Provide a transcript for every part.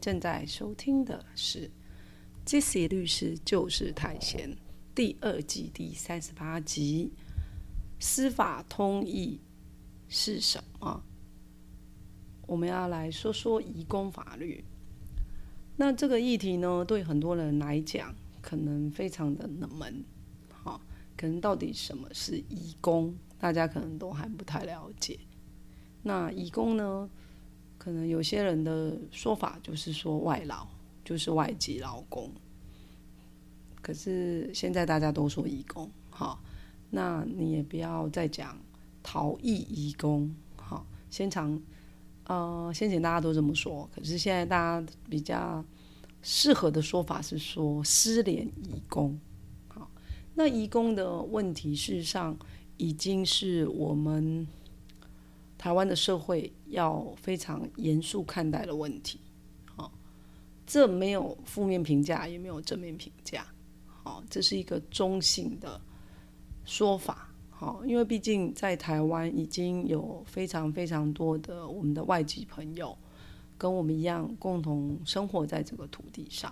正在收听的是这些律师就是太闲第二季第三十八集。司法通义是什么？我们要来说说移工法律。那这个议题呢，对很多人来讲，可能非常的冷门。好，可能到底什么是移工，大家可能都还不太了解。那移工呢？可能有些人的说法就是说外劳就是外籍劳工，可是现在大家都说移工，好，那你也不要再讲逃逸移工，好，先长呃先前大家都这么说，可是现在大家比较适合的说法是说失联移工，好，那移工的问题事实上已经是我们。台湾的社会要非常严肃看待的问题，好，这没有负面评价，也没有正面评价，好，这是一个中性的说法，好，因为毕竟在台湾已经有非常非常多的我们的外籍朋友跟我们一样共同生活在这个土地上，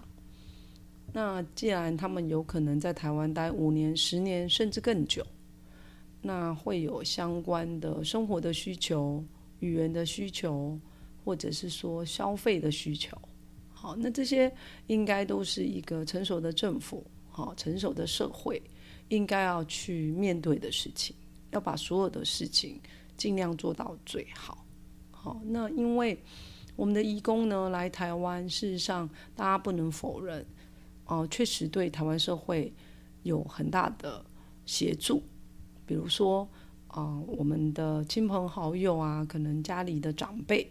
那既然他们有可能在台湾待五年、十年甚至更久。那会有相关的生活的需求、语言的需求，或者是说消费的需求。好，那这些应该都是一个成熟的政府、好成熟的社会应该要去面对的事情，要把所有的事情尽量做到最好。好，那因为我们的义工呢来台湾，事实上大家不能否认，哦，确实对台湾社会有很大的协助。比如说，啊，我们的亲朋好友啊，可能家里的长辈，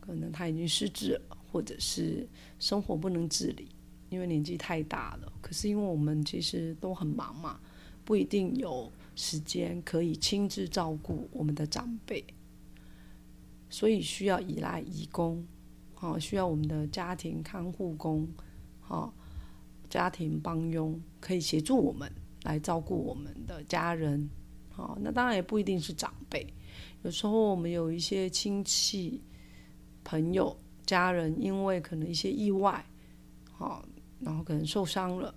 可能他已经失智了，或者是生活不能自理，因为年纪太大了。可是因为我们其实都很忙嘛，不一定有时间可以亲自照顾我们的长辈，所以需要依赖义工，好，需要我们的家庭看护工，好，家庭帮佣可以协助我们。来照顾我们的家人，好，那当然也不一定是长辈，有时候我们有一些亲戚、朋友、家人，因为可能一些意外，好，然后可能受伤了，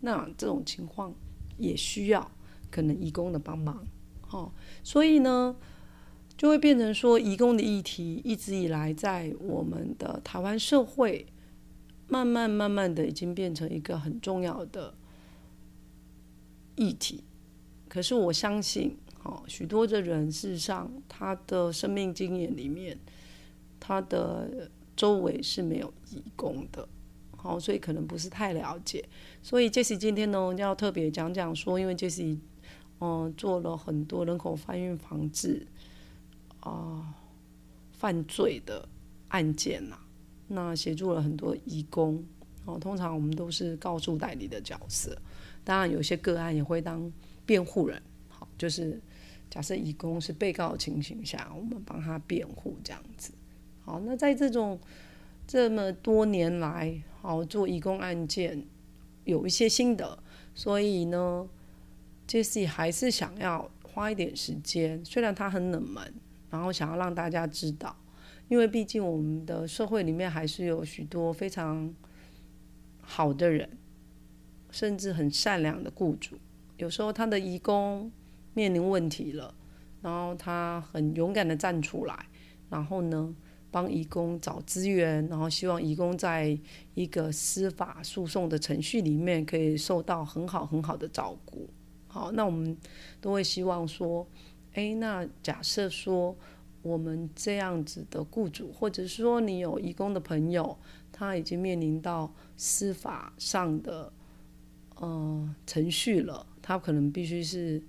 那这种情况也需要可能义工的帮忙，好，所以呢，就会变成说，义工的议题一直以来在我们的台湾社会，慢慢慢慢的已经变成一个很重要的。议题，可是我相信，哦，许多的人事实上，他的生命经验里面，他的周围是没有义工的，好，所以可能不是太了解。所以 Jesse 今天呢，要特别讲讲说，因为 Jesse，嗯，做了很多人口贩运防治啊犯罪的案件呐，那协助了很多义工，哦，通常我们都是告诉代理的角色。当然，有些个案也会当辩护人，好，就是假设乙公是被告的情形下，我们帮他辩护这样子。好，那在这种这么多年来，好做乙公案件有一些心得，所以呢，Jesse 还是想要花一点时间，虽然他很冷门，然后想要让大家知道，因为毕竟我们的社会里面还是有许多非常好的人。甚至很善良的雇主，有时候他的义工面临问题了，然后他很勇敢的站出来，然后呢帮义工找资源，然后希望义工在一个司法诉讼的程序里面可以受到很好很好的照顾。好，那我们都会希望说，哎，那假设说我们这样子的雇主，或者是说你有义工的朋友，他已经面临到司法上的。呃，程序了，他可能必须是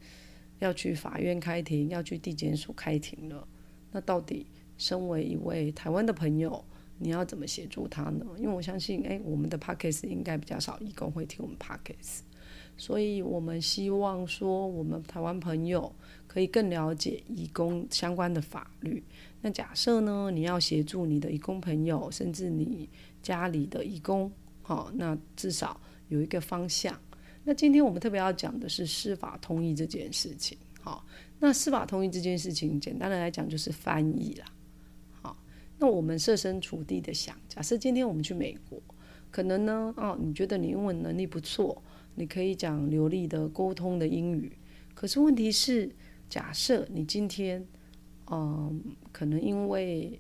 要去法院开庭，要去地检署开庭了。那到底身为一位台湾的朋友，你要怎么协助他呢？因为我相信，哎，我们的 p a c k a g e 应该比较少义工会听我们 p a c k a g e 所以我们希望说，我们台湾朋友可以更了解义工相关的法律。那假设呢，你要协助你的义工朋友，甚至你家里的义工，好，那至少有一个方向。那今天我们特别要讲的是司法通译这件事情，好，那司法通译这件事情，简单的来讲就是翻译啦，好，那我们设身处地的想，假设今天我们去美国，可能呢，哦，你觉得你英文能力不错，你可以讲流利的沟通的英语，可是问题是，假设你今天，嗯，可能因为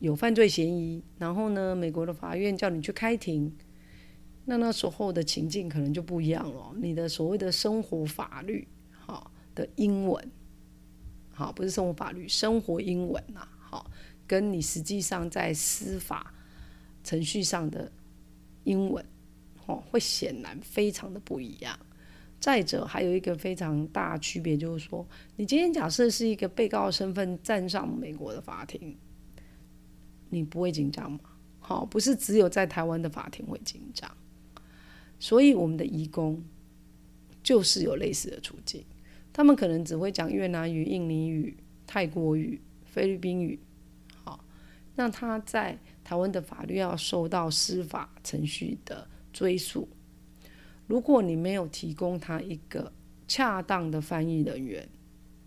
有犯罪嫌疑，然后呢，美国的法院叫你去开庭。那那时候的情境可能就不一样了。你的所谓的生活法律，好，的英文，好，不是生活法律，生活英文呐，好，跟你实际上在司法程序上的英文，哦，会显然非常的不一样。再者，还有一个非常大区别，就是说，你今天假设是一个被告身份站上美国的法庭，你不会紧张吗？好，不是只有在台湾的法庭会紧张。所以我们的义工就是有类似的处境，他们可能只会讲越南语、印尼语、泰国语、菲律宾语，好，那他在台湾的法律要受到司法程序的追诉。如果你没有提供他一个恰当的翻译人员，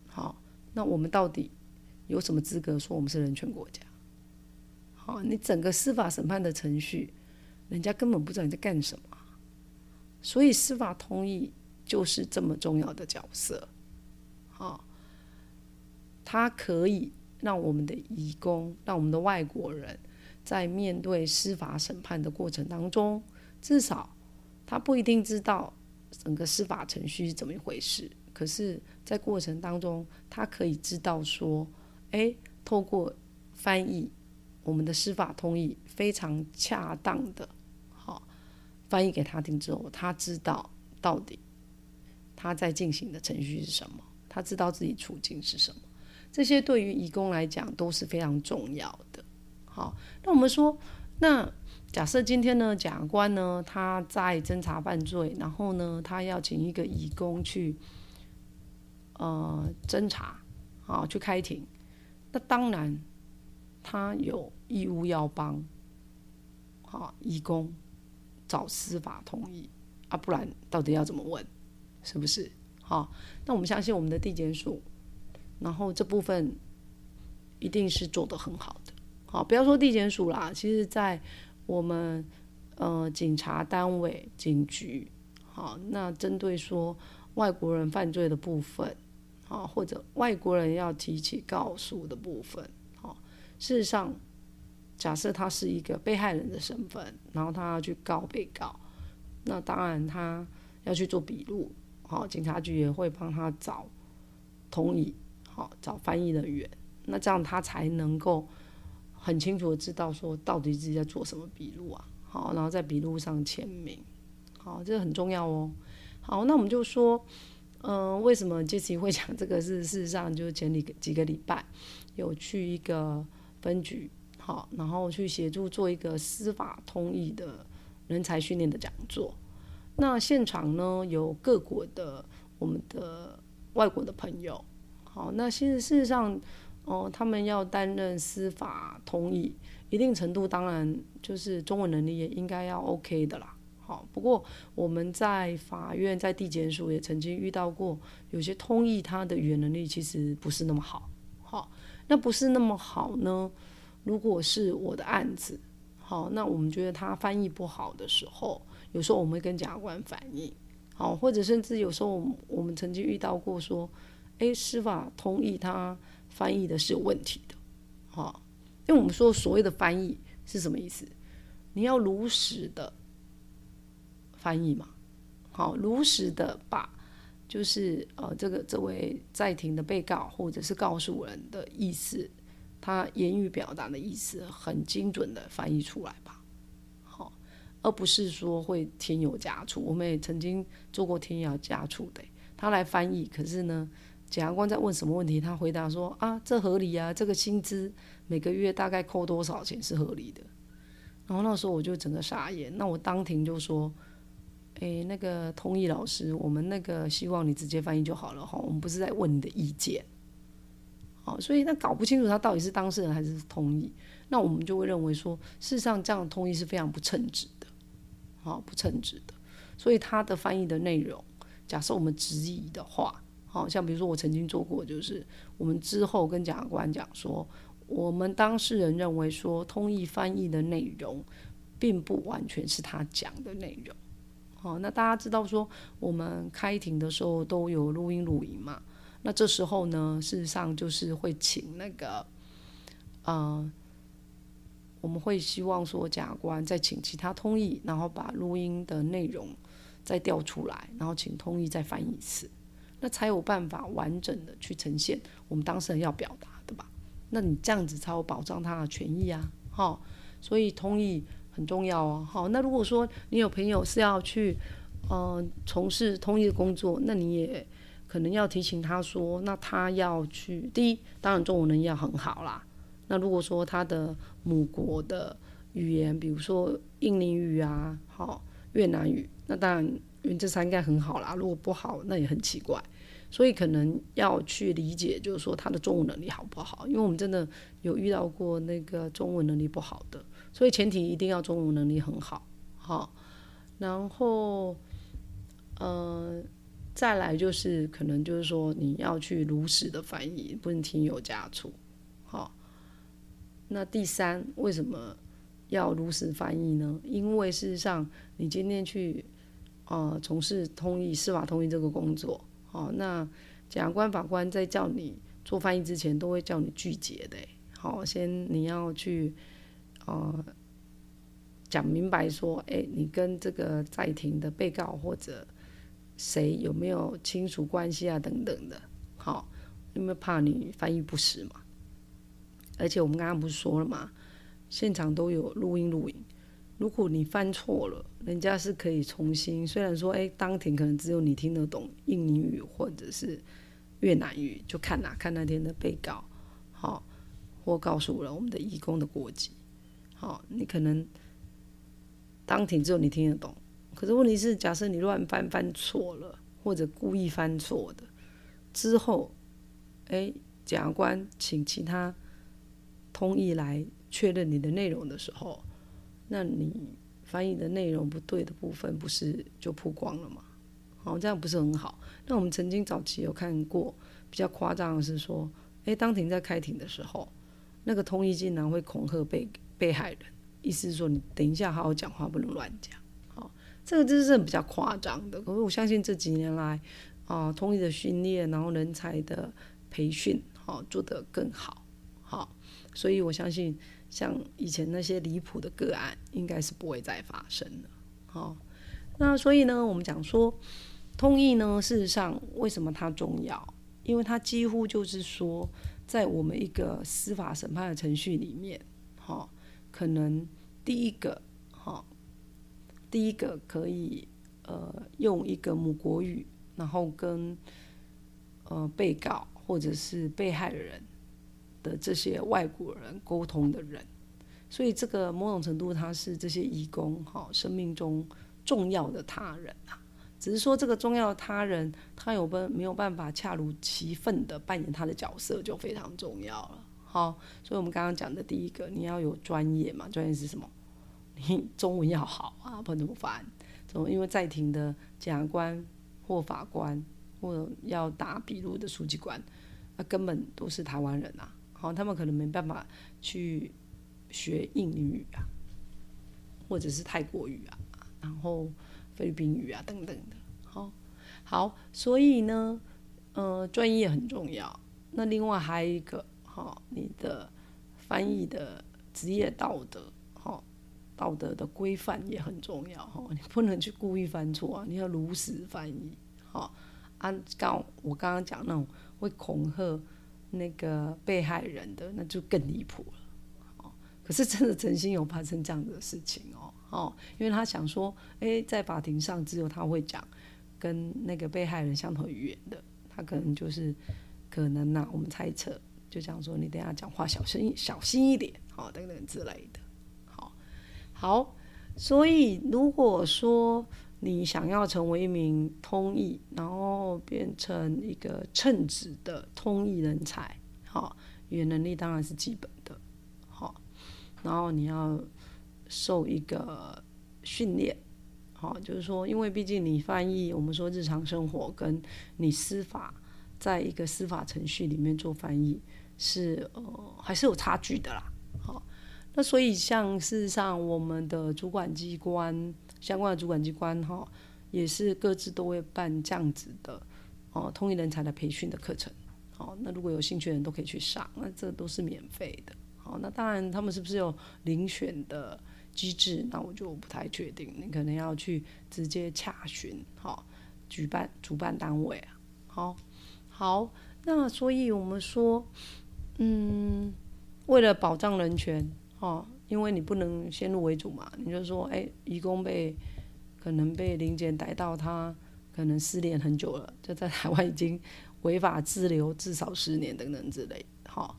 好，那我们到底有什么资格说我们是人权国家？好，你整个司法审判的程序，人家根本不知道你在干什么。所以司法通译就是这么重要的角色，啊，它可以让我们的义工，让我们的外国人，在面对司法审判的过程当中，至少他不一定知道整个司法程序是怎么一回事，可是，在过程当中，他可以知道说，哎，透过翻译，我们的司法通译非常恰当的。翻译给他听之后，他知道到底他在进行的程序是什么，他知道自己处境是什么，这些对于义工来讲都是非常重要的。好，那我们说，那假设今天呢，检察官呢他在侦查犯罪，然后呢他要请一个义工去呃侦查，啊去开庭，那当然他有义务要帮好义工。找司法同意啊，不然到底要怎么问？是不是？好，那我们相信我们的地检署，然后这部分一定是做得很好的。好，不要说地检署啦，其实在我们呃警察单位、警局，好，那针对说外国人犯罪的部分，好，或者外国人要提起告诉的部分，好，事实上。假设他是一个被害人的身份，然后他要去告被告，那当然他要去做笔录，好，警察局也会帮他找同意，好，找翻译人员，那这样他才能够很清楚的知道说到底自己在做什么笔录啊，好，然后在笔录上签名，好，这个很重要哦。好，那我们就说，嗯，为什么这次会讲这个？是事实上就是前几个几个礼拜有去一个分局。好，然后去协助做一个司法通译的人才训练的讲座。那现场呢有各国的我们的外国的朋友。好，那其实事实上，哦，他们要担任司法通译，一定程度当然就是中文能力也应该要 OK 的啦。好，不过我们在法院在地检署也曾经遇到过，有些通译他的语言能力其实不是那么好。好，那不是那么好呢？如果是我的案子，好，那我们觉得他翻译不好的时候，有时候我们会跟检察官反映，好，或者甚至有时候我们曾经遇到过说，诶，司法同意他翻译的是有问题的，好，因为我们说所谓的翻译是什么意思？你要如实的翻译嘛，好，如实的把就是呃这个这位在庭的被告或者是告诉人的意思。他言语表达的意思很精准的翻译出来吧，好，而不是说会添油加醋。我们也曾经做过添油加醋的，他来翻译，可是呢，检察官在问什么问题，他回答说啊，这合理啊，这个薪资每个月大概扣多少钱是合理的。然后那时候我就整个傻眼，那我当庭就说，诶，那个通译老师，我们那个希望你直接翻译就好了哈，我们不是在问你的意见。哦，所以那搞不清楚他到底是当事人还是通译，那我们就会认为说，事实上这样通译是非常不称职的，好，不称职的。所以他的翻译的内容，假设我们质疑的话，好像比如说我曾经做过，就是我们之后跟检察官讲说。我们当事人认为说，通译翻译的内容，并不完全是他讲的内容。好，那大家知道说，我们开庭的时候都有录音录影嘛？那这时候呢，事实上就是会请那个，呃，我们会希望说，假官再请其他通译，然后把录音的内容再调出来，然后请通译再翻译一次，那才有办法完整的去呈现我们当事人要表达的吧？那你这样子才有保障他的权益啊，哈，所以通译很重要哦，好，那如果说你有朋友是要去，呃，从事通译的工作，那你也可能要提醒他说，那他要去，第一，当然中文能力要很好啦，那如果说他的母国的语言，比如说印尼语啊，好，越南语，那当然原这三应该很好啦，如果不好，那也很奇怪。所以可能要去理解，就是说他的中文能力好不好？因为我们真的有遇到过那个中文能力不好的，所以前提一定要中文能力很好，好。然后，呃，再来就是可能就是说你要去如实的翻译，不能添油加醋，好。那第三，为什么要如实翻译呢？因为事实上，你今天去呃从事通译、司法通译这个工作。哦，那检察官、法官在叫你做翻译之前，都会叫你拒绝的。好，先你要去，呃，讲明白说，哎，你跟这个在庭的被告或者谁有没有亲属关系啊，等等的。好，因为怕你翻译不实嘛。而且我们刚刚不是说了嘛，现场都有录音录影。如果你犯错了，人家是可以重新。虽然说，哎，当庭可能只有你听得懂印尼语或者是越南语，就看哪看那天的被告，好，或告诉了我们的义工的国籍，好，你可能当庭只有你听得懂。可是问题是，假设你乱翻翻错了，或者故意翻错的，之后，哎，检察官请其他通译来确认你的内容的时候。那你翻译的内容不对的部分，不是就曝光了吗？好，这样不是很好。那我们曾经早期有看过比较夸张的是说，诶，当庭在开庭的时候，那个通译竟然会恐吓被被害人，意思是说你等一下好好讲话，不能乱讲。这个就是比较夸张的。可是我相信这几年来，啊，通译的训练，然后人才的培训，好做得更好。好，所以我相信。像以前那些离谱的个案，应该是不会再发生了。好，那所以呢，我们讲说通译呢，事实上为什么它重要？因为它几乎就是说，在我们一个司法审判的程序里面，哈，可能第一个，哈，第一个可以呃用一个母国语，然后跟呃被告或者是被害人。的这些外国人沟通的人，所以这个某种程度他是这些义工哈生命中重要的他人啊，只是说这个重要的他人他有办没有办法恰如其分的扮演他的角色就非常重要了好，所以我们刚刚讲的第一个你要有专业嘛，专业是什么？你中文要好啊，不然怎么翻？怎么因为在庭的检察官或法官或要打笔录的书记官，那根本都是台湾人啊。好，他们可能没办法去学印尼语啊，或者是泰国语啊，然后菲律宾语啊等等的。好，好，所以呢，呃，专业很重要。那另外还有一个，哈，你的翻译的职业道德，道德的规范也很重要。哈，你不能去故意犯错啊，你要如实翻译。好，按刚我刚刚讲那种会恐吓。那个被害人的那就更离谱了，哦，可是真的曾经有发生这样的事情哦，哦，因为他想说，哎，在法庭上只有他会讲跟那个被害人相同语言的，他可能就是可能呐、我们猜测就讲说你等下讲话小心小心一点，好、等等之类的，好，所以如果说你想要成为一名通译，然后变成一个称职的通译人才，好、语言能力当然是基本的，好、然后你要受一个训练。好，就是说，因为毕竟你翻译，我们说日常生活跟你司法，在一个司法程序里面做翻译是呃还是有差距的啦。那所以像事实上我们的主管机关相关的主管机关哈，也是各自都会办这样子的哦通译人才的培训的课程。好，那如果有兴趣的人都可以去上，那这都是免费的。好，那当然他们是不是有遴选的？机制，那我就不太确定，你可能要去直接洽询，好，举办主办单位，好，好，那所以我们说，嗯，为了保障人权，哦，因为你不能先入为主嘛，你就说，哎，义工被可能被林检逮到，他可能失联很久了，就在台湾已经违法滞留至少十年等等之类，好。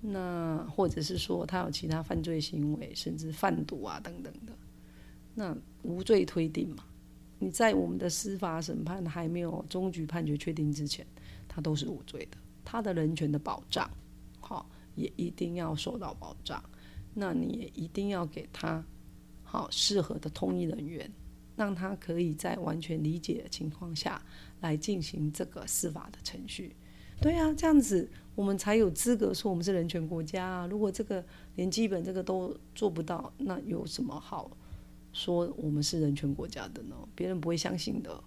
那或者是说他有其他犯罪行为，甚至贩毒啊等等的，那无罪推定嘛？你在我们的司法审判还没有终局判决确定之前，他都是无罪的。他的人权的保障，好也一定要受到保障。那你也一定要给他好适合的通译人员，让他可以在完全理解的情况下来进行这个司法的程序。对啊，这样子我们才有资格说我们是人权国家啊！如果这个连基本这个都做不到，那有什么好说我们是人权国家的呢？别人不会相信的。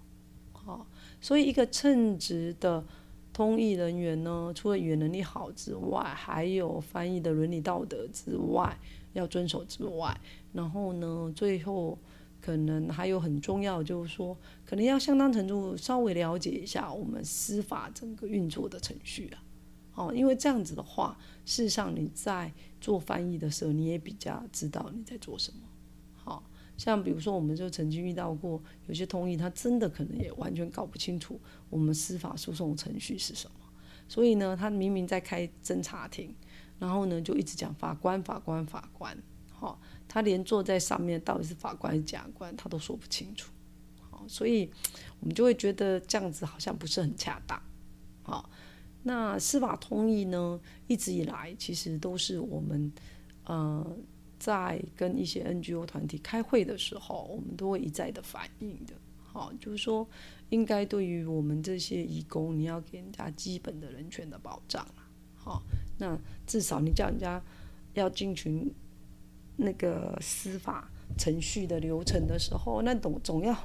好，所以一个称职的通译人员呢，除了语言能力好之外，还有翻译的伦理道德之外，要遵守之外，然后呢，最后。可能还有很重要，就是说，可能要相当程度稍微了解一下我们司法整个运作的程序啊，哦，因为这样子的话，事实上你在做翻译的时候，你也比较知道你在做什么。像比如说，我们就曾经遇到过有些通译，他真的可能也完全搞不清楚我们司法诉讼程序是什么，所以呢，他明明在开侦查庭，然后呢，就一直讲法官、法官、法官，好。他连坐在上面到底是法官还是检察官，他都说不清楚，好，所以我们就会觉得这样子好像不是很恰当，好，那司法通译呢，一直以来其实都是我们呃在跟一些 NGO 团体开会的时候，我们都会一再的反映的，好，就是说应该对于我们这些义工，你要给人家基本的人权的保障好，那至少你叫人家要进群。那个司法程序的流程的时候，那总总要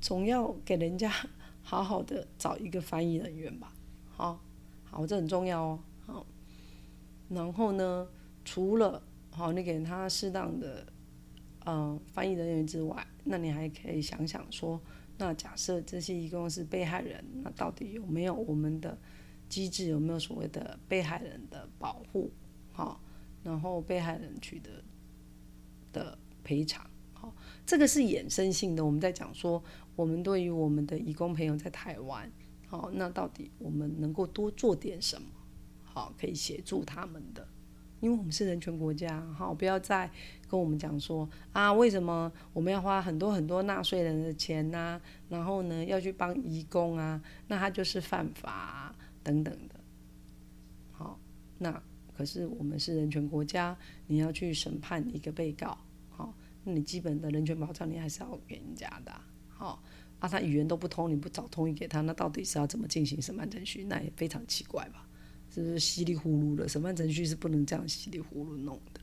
总要给人家好好的找一个翻译人员吧，好，好，这很重要哦，好。然后呢，除了好你给他适当的嗯翻译人员之外，那你还可以想想说，那假设这些一共是被害人，那到底有没有我们的机制，有没有所谓的被害人的保护，好，然后被害人取得。的赔偿，好，这个是衍生性的。我们在讲说，我们对于我们的义工朋友在台湾，好，那到底我们能够多做点什么，好，可以协助他们的？因为我们是人权国家，好，不要再跟我们讲说啊，为什么我们要花很多很多纳税人的钱呐？然后呢，要去帮义工啊，那他就是犯法等等的。好，那可是我们是人权国家，你要去审判一个被告。好那你基本的人权保障你还是要给人家的，好，啊，他语言都不通，你不找通译给他，那到底是要怎么进行审判程序？那也非常奇怪吧？就是稀里糊涂的？审判程序是不能这样稀里糊涂弄的，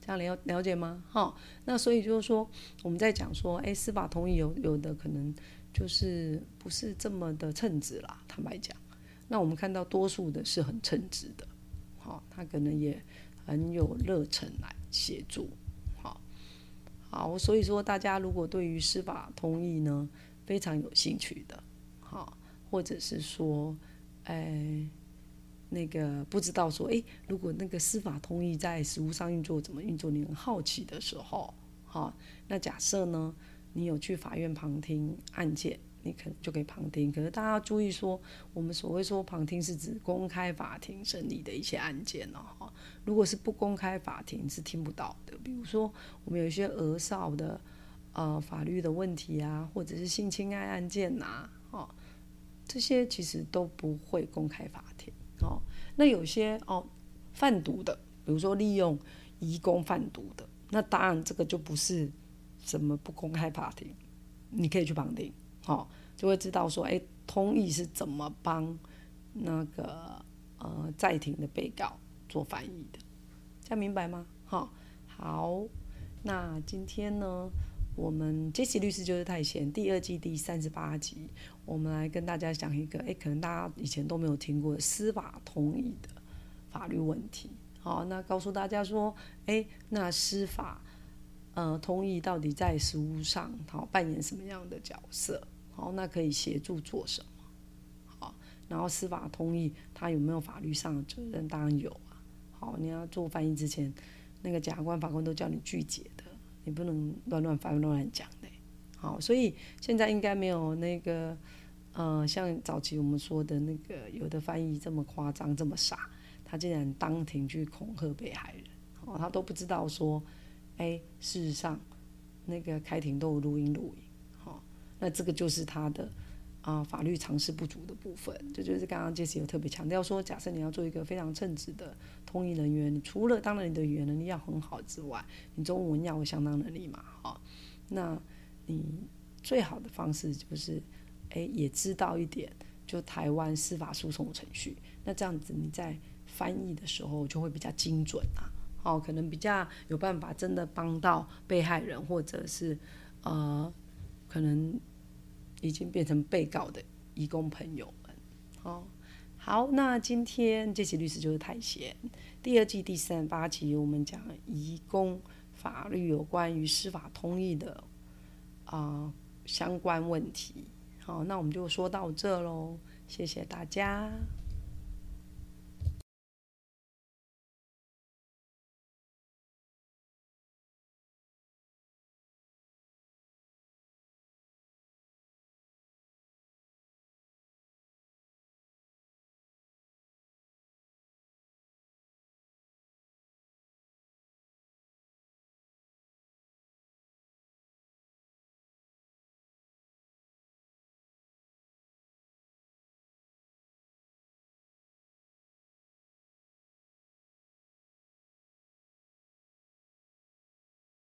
这样了了解吗？好，那所以就是说，我们在讲说，哎，司法同意有有的可能就是不是这么的称职啦，坦白讲，那我们看到多数的是很称职的，好，他可能也很有热忱来协助。好，所以说大家如果对于司法同意呢非常有兴趣的，好，或者是说，哎，那个不知道说，哎，如果那个司法通意在实务上运作怎么运作，你很好奇的时候，好，那假设呢，你有去法院旁听案件，你可就可以旁听。可是大家要注意说，我们所谓说旁听是指公开法庭审理的一些案件哦。哈，如果是不公开法庭是听不到的。比如说我们有一些儿少的呃法律的问题啊，或者是性侵害案件呐，哦，这些其实都不会公开法庭哦。那有些哦贩毒的，比如说利用移工贩毒的，那当然这个就不是什么不公开法庭。你可以去旁听，好，就会知道说，哎，通译是怎么帮那个呃在庭的被告做翻译的，这样明白吗？哈，好，那今天呢，我们杰西律师就是太闲第二季第三十八集，我们来跟大家讲一个，哎，可能大家以前都没有听过司法同意的法律问题，好，那告诉大家说，哎，那司法。呃，通意到底在实务上，好扮演什么样的角色？好，那可以协助做什么？好，然后司法同意他有没有法律上的责任？当然有啊。好，你要做翻译之前，那个检察官、法官都叫你拒解的，你不能乱乱翻、乱乱讲的。好，所以现在应该没有那个呃，像早期我们说的那个有的翻译这么夸张、这么傻，他竟然当庭去恐吓被害人，哦，他都不知道说。哎，事实上，那个开庭都有录音录影，好，那这个就是他的啊法律常识不足的部分。这就是刚刚杰西有特别强调说，假设你要做一个非常称职的通译人员，你除了当然你的语言能力要很好之外，你中文要有相当能力嘛，哈，那你最好的方式就是，哎，也知道一点就台湾司法诉讼程序，那这样子你在翻译的时候就会比较精准啊。哦，可能比较有办法真的帮到被害人，或者是呃，可能已经变成被告的义工朋友们。哦，好，那今天这期律师就是太闲。第二季第三十八集，我们讲义工法律有关于司法通译的啊相关问题。好，那我们就说到这喽，谢谢大家。